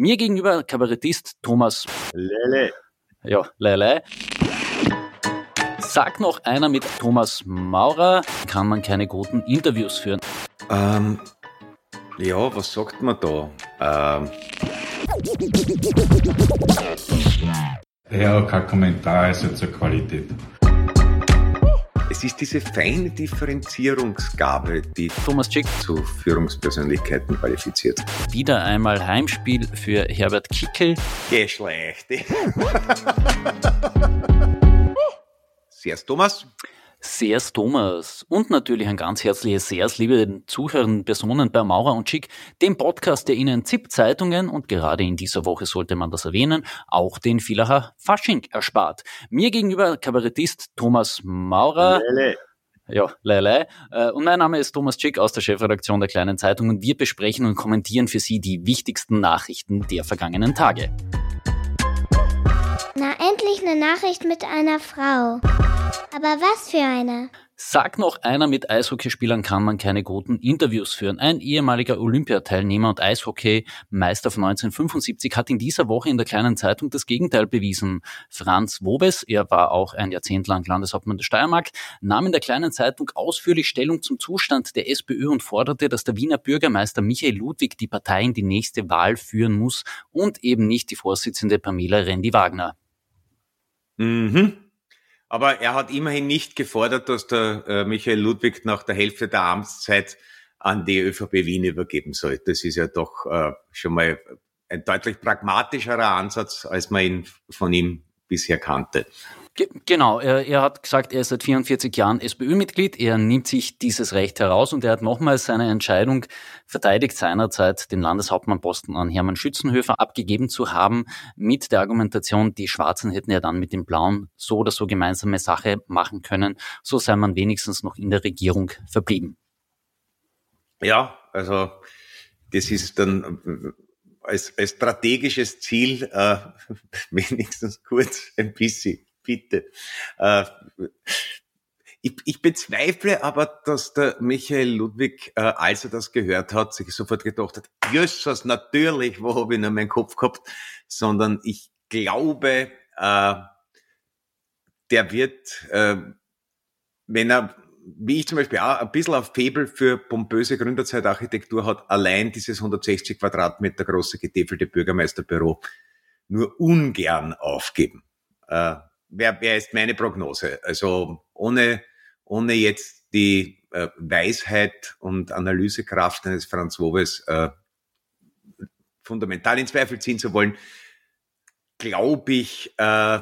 Mir gegenüber Kabarettist Thomas Lele. Ja, Lele. Sagt noch einer mit Thomas Maurer, kann man keine guten Interviews führen. Ähm, ja, was sagt man da? Ähm. Ja, kein Kommentar, also zur Qualität. Es ist diese feine Differenzierungsgabe, die Thomas Schick zu Führungspersönlichkeiten qualifiziert. Wieder einmal Heimspiel für Herbert Kickel. Geschlechte. Servus Thomas. Sehr's Thomas und natürlich ein ganz herzliches Sehr's, liebe zuhörenden Personen bei Maurer und Schick, dem Podcast, der Ihnen ZIP-Zeitungen und gerade in dieser Woche sollte man das erwähnen, auch den Villacher Fasching erspart. Mir gegenüber Kabarettist Thomas Maurer. Lele. Ja, Lele. Äh, Und mein Name ist Thomas Schick aus der Chefredaktion der Kleinen Zeitung und wir besprechen und kommentieren für Sie die wichtigsten Nachrichten der vergangenen Tage. Na, endlich eine Nachricht mit einer Frau. Aber was für eine? Sagt noch einer, mit Eishockeyspielern kann man keine guten Interviews führen. Ein ehemaliger Olympiateilnehmer und Eishockeymeister von 1975 hat in dieser Woche in der kleinen Zeitung das Gegenteil bewiesen. Franz Wobes, er war auch ein Jahrzehnt lang Landeshauptmann der Steiermark, nahm in der kleinen Zeitung ausführlich Stellung zum Zustand der SPÖ und forderte, dass der Wiener Bürgermeister Michael Ludwig die Partei in die nächste Wahl führen muss und eben nicht die Vorsitzende Pamela Rendi-Wagner. Mhm. Aber er hat immerhin nicht gefordert, dass der äh, Michael Ludwig nach der Hälfte der Amtszeit an die ÖVP Wien übergeben soll. Das ist ja doch äh, schon mal ein deutlich pragmatischerer Ansatz, als man ihn von ihm bisher kannte. Ge genau, er, er hat gesagt, er ist seit 44 Jahren SPÖ-Mitglied, er nimmt sich dieses Recht heraus und er hat nochmals seine Entscheidung verteidigt, seinerzeit den Landeshauptmannposten an Hermann Schützenhöfer abgegeben zu haben, mit der Argumentation, die Schwarzen hätten ja dann mit den Blauen so oder so gemeinsame Sache machen können, so sei man wenigstens noch in der Regierung verblieben. Ja, also das ist dann äh, als, als strategisches Ziel äh, wenigstens kurz ein bisschen, bitte. Äh, ich, ich bezweifle aber, dass der Michael Ludwig, äh, als er das gehört hat, sich sofort gedacht hat, Jesus, natürlich, wo habe ich noch meinen Kopf gehabt, sondern ich glaube, äh, der wird, äh, wenn er, wie ich zum Beispiel auch, ein bisschen auf Febel für pompöse Gründerzeitarchitektur hat, allein dieses 160 Quadratmeter große getäfelte Bürgermeisterbüro nur ungern aufgeben. Äh, wer, wer ist meine Prognose? Also ohne, ohne jetzt die äh, Weisheit und Analysekraft eines Franz Wobes äh, fundamental in Zweifel ziehen zu wollen, glaube ich, äh,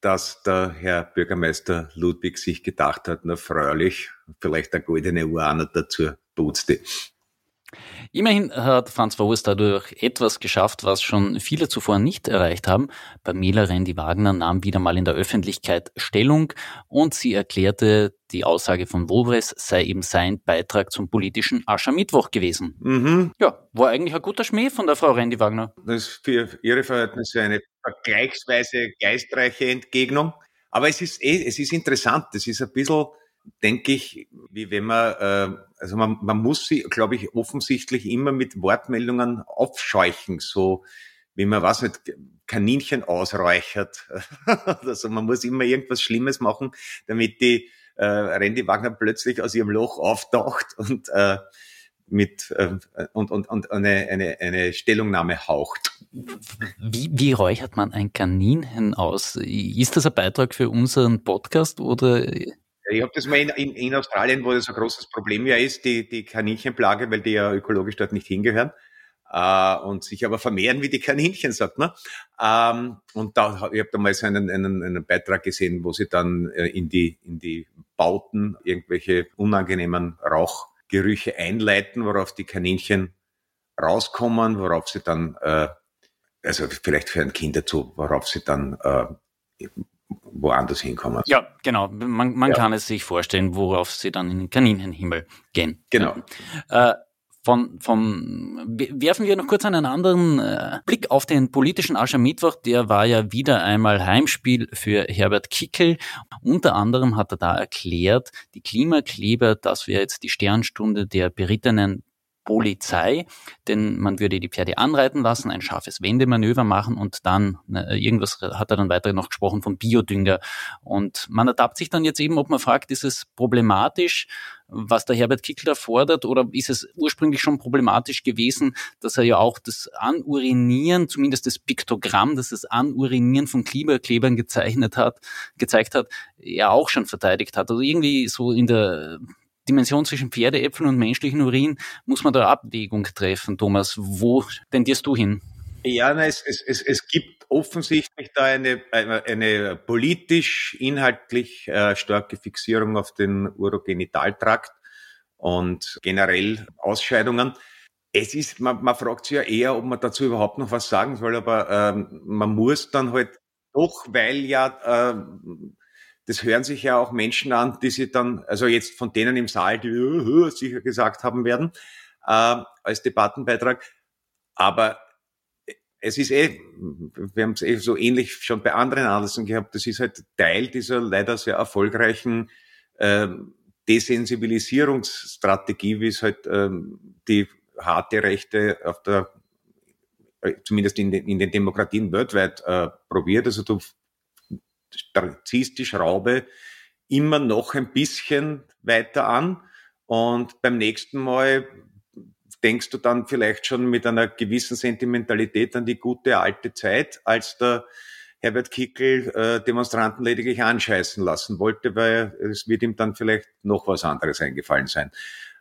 dass der Herr Bürgermeister Ludwig sich gedacht hat, na freilich, vielleicht eine goldene Uhr dazu putzte. Immerhin hat Franz Verhus dadurch etwas geschafft, was schon viele zuvor nicht erreicht haben. Pamela Rendi-Wagner nahm wieder mal in der Öffentlichkeit Stellung und sie erklärte, die Aussage von Wobres sei eben sein Beitrag zum politischen Aschermittwoch gewesen. Mhm. Ja, war eigentlich ein guter Schmäh von der Frau Rendi-Wagner. Das ist für Ihre Verhältnisse eine vergleichsweise geistreiche Entgegnung. Aber es ist eh, es ist interessant. Es ist ein bisschen, denke ich, wie wenn man, äh, also man, man muss sie, glaube ich, offensichtlich immer mit Wortmeldungen aufscheuchen, so wie man was mit Kaninchen ausräuchert. also man muss immer irgendwas Schlimmes machen, damit die äh, Randy Wagner plötzlich aus ihrem Loch auftaucht und äh, mit äh, und, und, und eine, eine, eine Stellungnahme haucht. Wie, wie räuchert man ein Kaninchen aus? Ist das ein Beitrag für unseren Podcast oder Ich habe das mal in, in, in Australien, wo das ein großes Problem ja ist, die, die Kaninchenplage, weil die ja ökologisch dort nicht hingehören äh, und sich aber vermehren wie die Kaninchen, sagt man. Ähm, und da, ich habe da mal so einen, einen, einen Beitrag gesehen, wo sie dann äh, in, die, in die Bauten irgendwelche unangenehmen Rauchgerüche einleiten, worauf die Kaninchen rauskommen, worauf sie dann, äh, also vielleicht für ein Kind dazu, worauf sie dann äh, woanders hinkommen. Ja, genau. Man, man Ja. kann es sich vorstellen, worauf sie dann in den Kaninchenhimmel gehen. Genau. Äh, von, von, werfen wir noch kurz einen anderen äh, Blick auf den politischen Aschermittwoch. Der war ja wieder einmal Heimspiel für Herbert Kickel. Unter anderem hat er da erklärt, die Klimakleber, das wäre jetzt die Sternstunde der berittenen Polizei, denn man würde die Pferde anreiten lassen, ein scharfes Wendemanöver machen und dann, irgendwas hat er dann weiter noch gesprochen vom Biodünger. Und man ertappt sich dann jetzt eben, ob man fragt, ist es problematisch, was der Herbert Kickler fordert, oder ist es ursprünglich schon problematisch gewesen, dass er ja auch das Anurinieren, zumindest das Piktogramm, das das Anurinieren von Klimaklebern gezeichnet hat, gezeigt hat, ja auch schon verteidigt hat. Also irgendwie so in der Dimension zwischen Pferdeäpfeln und menschlichen Urin muss man da Abwägung treffen, Thomas. Wo tendierst du hin? Ja, es, es, es, es gibt offensichtlich da eine, eine, eine politisch, inhaltlich äh, starke Fixierung auf den Urogenitaltrakt und generell Ausscheidungen. Es ist, man, man fragt sich ja eher, ob man dazu überhaupt noch was sagen soll, aber ähm, man muss dann halt doch, weil ja äh, das hören sich ja auch Menschen an, die sie dann, also jetzt von denen im Saal, die uh, sicher gesagt haben werden, äh, als Debattenbeitrag. Aber es ist eh, wir haben es eh so ähnlich schon bei anderen Anlässen gehabt, das ist halt Teil dieser leider sehr erfolgreichen äh, Desensibilisierungsstrategie, wie es halt ähm, die harte Rechte auf der äh, zumindest in den, in den Demokratien weltweit äh, probiert. Also du ziehst die Schraube immer noch ein bisschen weiter an und beim nächsten Mal denkst du dann vielleicht schon mit einer gewissen Sentimentalität an die gute alte Zeit, als der Herbert Kickel äh, Demonstranten lediglich anscheißen lassen wollte, weil es wird ihm dann vielleicht noch was anderes eingefallen sein.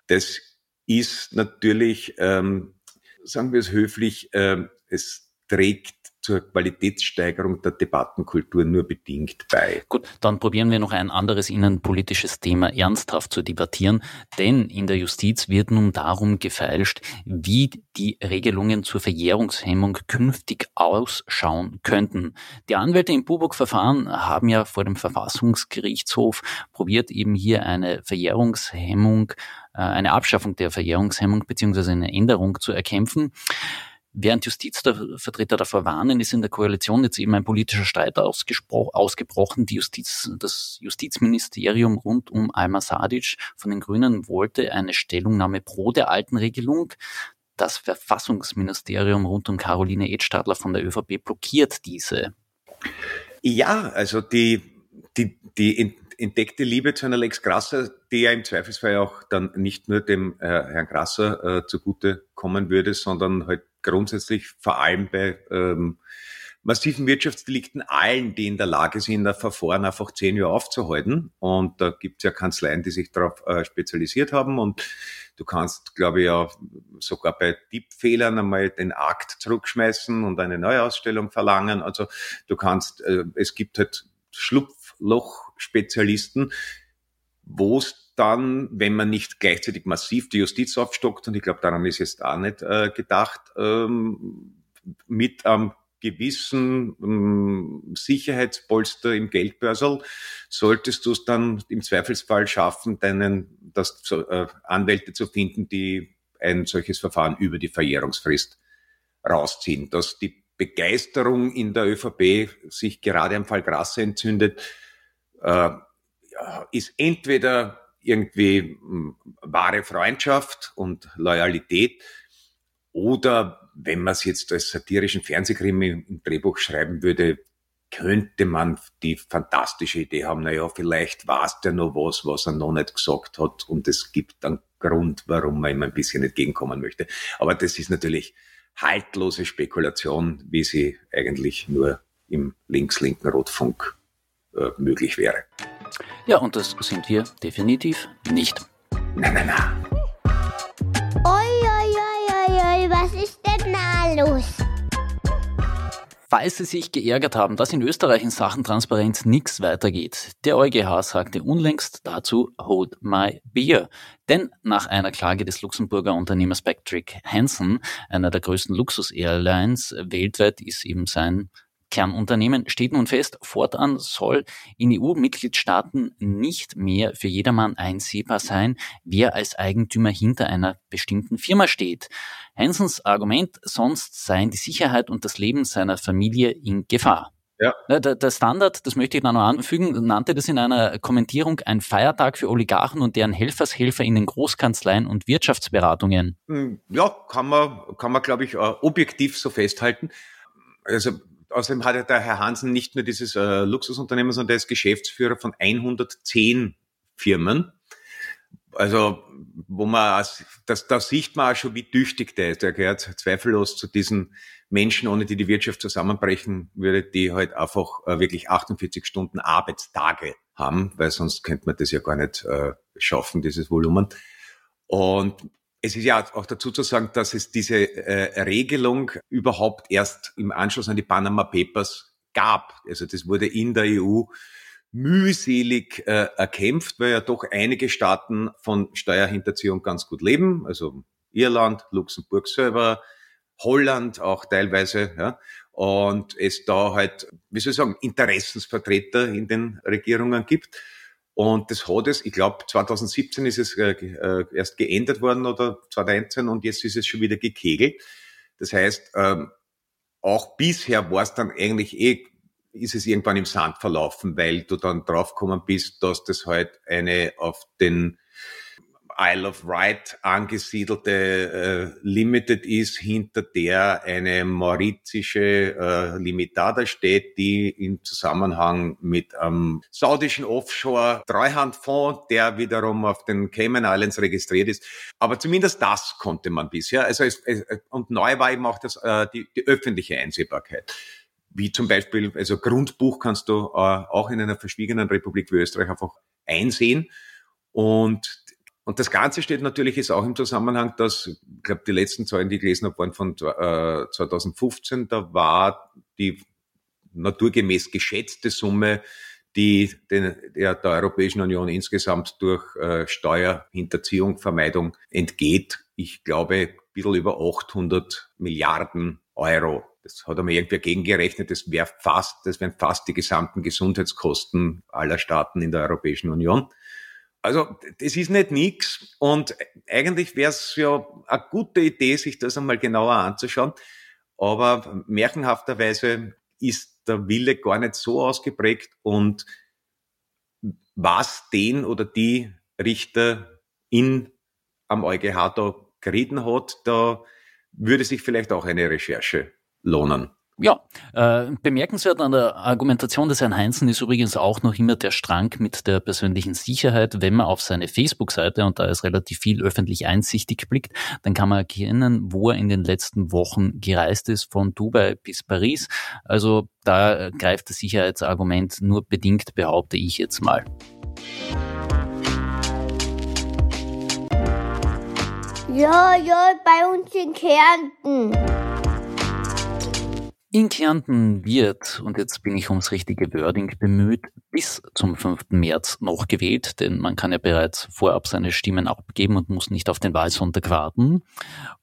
Das ist natürlich, ähm, sagen wir es höflich, äh, es trägt zur Qualitätssteigerung der Debattenkultur nur bedingt bei. Gut, dann probieren wir noch ein anderes innenpolitisches Thema ernsthaft zu debattieren, denn in der Justiz wird nun darum gefeilscht, wie die Regelungen zur Verjährungshemmung künftig ausschauen könnten. Die Anwälte im Buburg-Verfahren haben ja vor dem Verfassungsgerichtshof probiert, eben hier eine Verjährungshemmung, äh, eine Abschaffung der Verjährungshemmung beziehungsweise eine Änderung zu erkämpfen. Während Justizvertreter davor warnen, ist in der Koalition jetzt eben ein politischer Streit ausgebrochen. Die Justiz, das Justizministerium rund um Alma Sadic von den Grünen wollte eine Stellungnahme pro der alten Regelung. Das Verfassungsministerium rund um Caroline Edstadler von der ÖVP blockiert diese. Ja, also die, die, die entdeckte Liebe zu einer Lex Grasser, die ja im Zweifelsfall auch dann nicht nur dem äh, Herrn Grasser äh, zugute kommen würde, sondern halt grundsätzlich vor allem bei ähm, massiven Wirtschaftsdelikten allen, die in der Lage sind, ein Verfahren einfach zehn Jahre aufzuhalten. Und da gibt es ja Kanzleien, die sich darauf äh, spezialisiert haben. Und du kannst, glaube ich, ja sogar bei Tippfehlern einmal den Akt zurückschmeißen und eine Neuausstellung verlangen. Also du kannst, äh, es gibt halt Schlupfloch-Spezialisten, wo es dann, wenn man nicht gleichzeitig massiv die Justiz aufstockt, und ich glaube, daran ist jetzt auch nicht äh, gedacht, ähm, mit einem gewissen ähm, Sicherheitspolster im Geldbörsel, solltest du es dann im Zweifelsfall schaffen, deinen das, äh, Anwälte zu finden, die ein solches Verfahren über die Verjährungsfrist rausziehen. Dass die Begeisterung in der ÖVP sich gerade am Fall Grasse entzündet, äh, ist entweder irgendwie hm, wahre Freundschaft und Loyalität. Oder wenn man es jetzt als satirischen Fernsehkrimi im Drehbuch schreiben würde, könnte man die fantastische Idee haben, naja, vielleicht war es der noch was, was er noch nicht gesagt hat und es gibt einen Grund, warum man ihm ein bisschen entgegenkommen möchte. Aber das ist natürlich haltlose Spekulation, wie sie eigentlich nur im links-linken Rotfunk äh, möglich wäre. Ja, und das sind wir definitiv nicht. Na, na, na. Oi, oi, oi, oi, oi, was ist denn da los? Falls Sie sich geärgert haben, dass in Österreich in Sachen Transparenz nichts weitergeht, der EuGH sagte unlängst dazu Hold my beer. Denn nach einer Klage des Luxemburger Unternehmers Patrick Hansen, einer der größten Luxus-Airlines weltweit, ist eben sein Kernunternehmen steht nun fest, fortan soll in EU-Mitgliedstaaten nicht mehr für jedermann einsehbar sein, wer als Eigentümer hinter einer bestimmten Firma steht. Hansens Argument, sonst seien die Sicherheit und das Leben seiner Familie in Gefahr. Ja. Der, der Standard, das möchte ich da noch anfügen, nannte das in einer Kommentierung ein Feiertag für Oligarchen und deren Helfershelfer in den Großkanzleien und Wirtschaftsberatungen. Hm, ja, kann man, kann man, glaube ich, äh, objektiv so festhalten. Also außerdem hat ja der Herr Hansen nicht nur dieses äh, Luxusunternehmen, sondern er ist Geschäftsführer von 110 Firmen. Also, wo man, das, da sieht man auch schon, wie tüchtig der ist. Der gehört zweifellos zu diesen Menschen, ohne die die Wirtschaft zusammenbrechen würde, die halt einfach äh, wirklich 48 Stunden Arbeitstage haben, weil sonst könnte man das ja gar nicht äh, schaffen, dieses Volumen. Und es ist ja auch dazu zu sagen, dass es diese äh, Regelung überhaupt erst im Anschluss an die Panama Papers gab. Also das wurde in der EU mühselig äh, erkämpft, weil ja doch einige Staaten von Steuerhinterziehung ganz gut leben, also Irland, Luxemburg selber, Holland auch teilweise, ja, und es da halt, wie soll ich sagen, Interessensvertreter in den Regierungen gibt. Und das hat es, ich glaube, 2017 ist es äh, äh, erst geändert worden oder 2019 und jetzt ist es schon wieder gekegelt. Das heißt, ähm, auch bisher war es dann eigentlich eh ist es irgendwann im Sand verlaufen, weil du dann draufgekommen bist, dass das halt eine auf den Isle of Wight angesiedelte äh, Limited ist, hinter der eine maurizische äh, Limitada steht, die im Zusammenhang mit einem saudischen Offshore-Treuhandfonds, der wiederum auf den Cayman Islands registriert ist. Aber zumindest das konnte man bisher. Also es, es, und neu war eben auch das, äh, die, die öffentliche Einsehbarkeit wie zum Beispiel, also Grundbuch kannst du äh, auch in einer verschwiegenen Republik wie Österreich einfach einsehen. Und, und das Ganze steht natürlich jetzt auch im Zusammenhang, dass, ich glaube, die letzten Zahlen, die ich gelesen habe, waren von äh, 2015, da war die naturgemäß geschätzte Summe, die den, der, der Europäischen Union insgesamt durch äh, Steuerhinterziehung, Vermeidung entgeht. Ich glaube, ein bisschen über 800 Milliarden Euro. Das hat einmal irgendwer gegengerechnet, das wäre fast, das wären fast die gesamten Gesundheitskosten aller Staaten in der Europäischen Union. Also das ist nicht nix und eigentlich wäre es ja eine gute Idee, sich das einmal genauer anzuschauen. Aber märchenhafterweise ist der Wille gar nicht so ausgeprägt und was den oder die Richter in am EuGH da gerieten hat, da würde sich vielleicht auch eine Recherche lohnen. Ja, äh, bemerkenswert an der Argumentation des Herrn Heinzen ist übrigens auch noch immer der Strang mit der persönlichen Sicherheit. Wenn man auf seine Facebook-Seite, und da ist relativ viel öffentlich einsichtig blickt, dann kann man erkennen, wo er in den letzten Wochen gereist ist, von Dubai bis Paris. Also da greift das Sicherheitsargument nur bedingt, behaupte ich jetzt mal. Ja, ja, bei uns in Kärnten. In Kärnten wird, und jetzt bin ich ums richtige Wording bemüht, bis zum 5. März noch gewählt, denn man kann ja bereits vorab seine Stimmen abgeben und muss nicht auf den Wahlsonntag warten.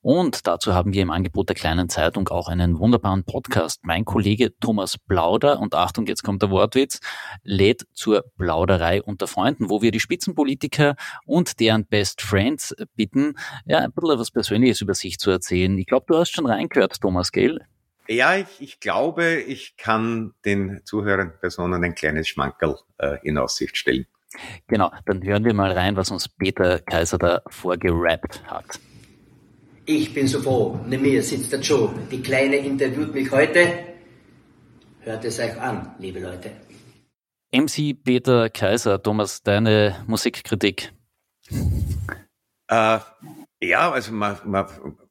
Und dazu haben wir im Angebot der kleinen Zeitung auch einen wunderbaren Podcast. Mein Kollege Thomas Plauder, und Achtung, jetzt kommt der Wortwitz, lädt zur Plauderei unter Freunden, wo wir die Spitzenpolitiker und deren Best Friends bitten, ja, ein bisschen was Persönliches über sich zu erzählen. Ich glaube, du hast schon reingehört, Thomas, gell? Ja, ich, ich glaube, ich kann den zuhörenden Personen ein kleines Schmankerl äh, in Aussicht stellen. Genau, dann hören wir mal rein, was uns Peter Kaiser da vorgerappt hat. Ich bin so froh, neben mir sitzt der Joe. Die Kleine interviewt mich heute. Hört es euch an, liebe Leute. MC Peter Kaiser, Thomas, deine Musikkritik. Äh, ja, also man, man,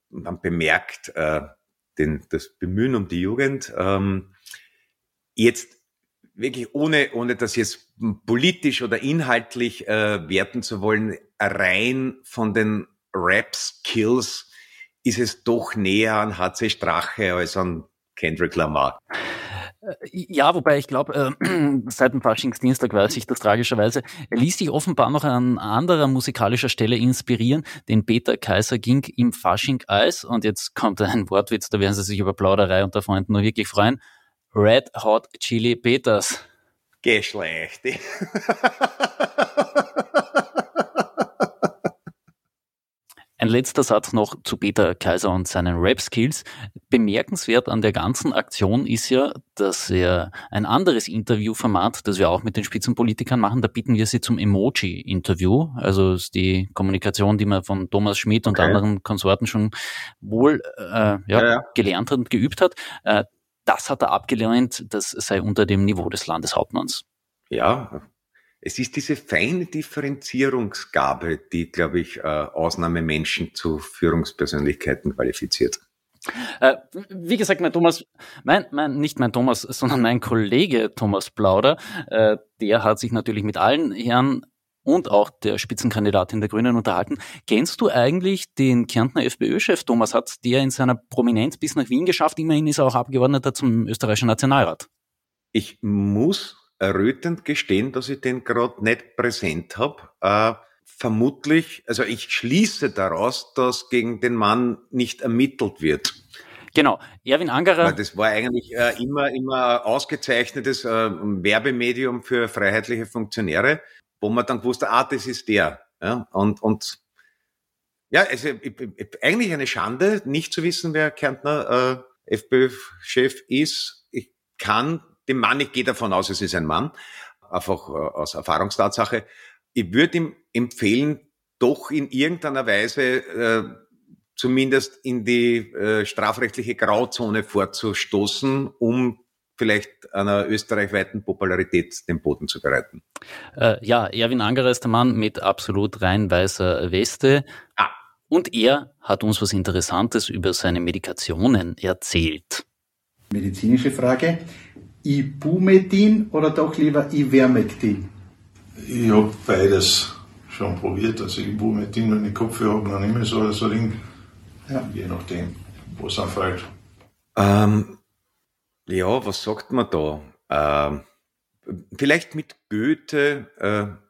man bemerkt, äh, den, das Bemühen um die Jugend. Ähm, jetzt wirklich ohne, ohne das jetzt politisch oder inhaltlich äh, werten zu wollen, rein von den Rap-Skills ist es doch näher an HC Strache als an Kendrick Lamar. Äh, ja, wobei ich glaube, äh, seit dem Faschingsdienstag weiß ich das tragischerweise. Er ließ sich offenbar noch an anderer musikalischer Stelle inspirieren, denn Peter Kaiser ging im Fasching Eis und jetzt kommt ein Wortwitz, da werden Sie sich über Plauderei unter Freunden nur wirklich freuen. Red Hot Chili Peters. Geschlecht. Ein letzter Satz noch zu Peter Kaiser und seinen Rap-Skills. Bemerkenswert an der ganzen Aktion ist ja, dass er ein anderes Interviewformat, das wir auch mit den Spitzenpolitikern machen, da bitten wir sie zum Emoji-Interview. Also ist die Kommunikation, die man von Thomas Schmidt und okay. anderen Konsorten schon wohl äh, ja, ja, ja. gelernt hat und geübt hat. Äh, das hat er abgelehnt, das sei unter dem Niveau des Landeshauptmanns. Ja, es ist diese feine Differenzierungsgabe, die, glaube ich, äh, Ausnahmemenschen zu Führungspersönlichkeiten qualifiziert. Äh, wie gesagt, mein Thomas, mein, mein, nicht mein Thomas, sondern mein Kollege Thomas Plauder, äh, der hat sich natürlich mit allen Herren und auch der Spitzenkandidatin der Grünen unterhalten. Kennst du eigentlich den Kärntner FPÖ-Chef Thomas Hat, der in seiner Prominenz bis nach Wien geschafft? Immerhin ist er auch Abgeordneter zum österreichischen Nationalrat. Ich muss errötend gestehen, dass ich den gerade nicht präsent habe. Äh, vermutlich, also ich schließe daraus, dass gegen den Mann nicht ermittelt wird. Genau, Erwin Angerer. Das war eigentlich äh, immer, immer ausgezeichnetes äh, Werbemedium für freiheitliche Funktionäre, wo man dann gewusst hat, ah, das ist der. Ja, und, und ja, also eigentlich eine Schande, nicht zu wissen, wer Kärntner äh, FPÖ-Chef ist. Ich kann dem Mann, ich gehe davon aus, es ist ein Mann, einfach äh, aus Erfahrungstatsache. Ich würde ihm empfehlen, doch in irgendeiner Weise äh, zumindest in die äh, strafrechtliche Grauzone vorzustoßen, um vielleicht einer österreichweiten Popularität den Boden zu bereiten. Äh, ja, Erwin Angerer ist der Mann mit absolut rein weißer Weste. Ah. Und er hat uns was Interessantes über seine Medikationen erzählt. Medizinische Frage. Ibumetin oder doch lieber Ivermectin? Ich habe beides schon probiert. Also Ibumetin, wenn ich Kopfhörer habe, dann immer so, so Ding. Ja. Je nachdem, wo es anfällt. Ähm, ja, was sagt man da? Ähm, vielleicht mit Goethe äh,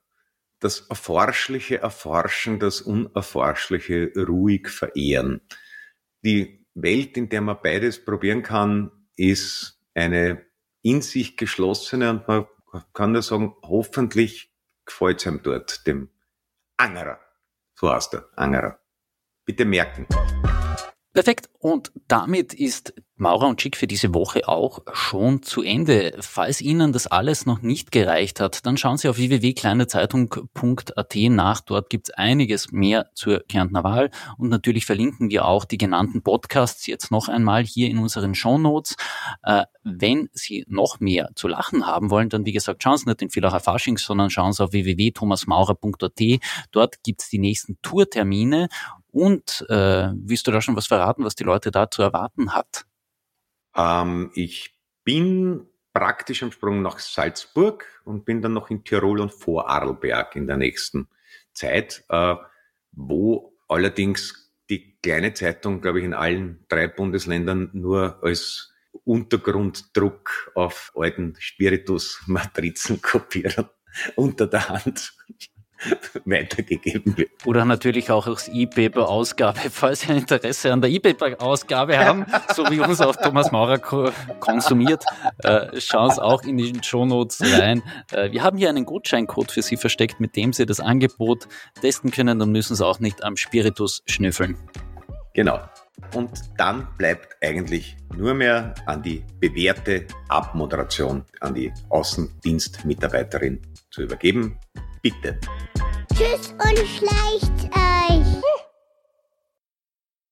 das Erforschliche erforschen, das Unerforschliche ruhig verehren. Die Welt, in der man beides probieren kann, ist eine in sich geschlossene und man kann nur sagen, hoffentlich gefällt es einem dort, dem Angerer. So heißt er, Angerer. Bitte merken. Perfekt. Und damit ist Maurer und Schick für diese Woche auch schon zu Ende. Falls Ihnen das alles noch nicht gereicht hat, dann schauen Sie auf www.kleinezeitung.at nach. Dort gibt es einiges mehr zur Kärntner Wahl. Und natürlich verlinken wir auch die genannten Podcasts jetzt noch einmal hier in unseren Shownotes. Äh, wenn Sie noch mehr zu lachen haben wollen, dann wie gesagt, schauen Sie nicht in Villacher Faschings, sondern schauen Sie auf www.thomasmaurer.at. Dort gibt es die nächsten Tourtermine und äh, willst du da schon was verraten, was die Leute da zu erwarten hat? Ähm, ich bin praktisch am Sprung nach Salzburg und bin dann noch in Tirol und Vorarlberg in der nächsten Zeit, äh, wo allerdings die kleine Zeitung, glaube ich, in allen drei Bundesländern nur als Untergrunddruck auf alten Spiritus-Matrizen kopieren unter der Hand weitergegeben wird. Oder natürlich auch als E-Paper-Ausgabe, falls Sie ein Interesse an der E-Paper-Ausgabe haben, so wie uns auch Thomas Maurer konsumiert, äh, schauen Sie auch in die Shownotes rein. Äh, wir haben hier einen Gutscheincode für Sie versteckt, mit dem Sie das Angebot testen können, dann müssen Sie auch nicht am Spiritus schnüffeln. Genau. Und dann bleibt eigentlich nur mehr an die bewährte Abmoderation an die Außendienstmitarbeiterin zu übergeben. Bitte. Tschüss und schleicht euch.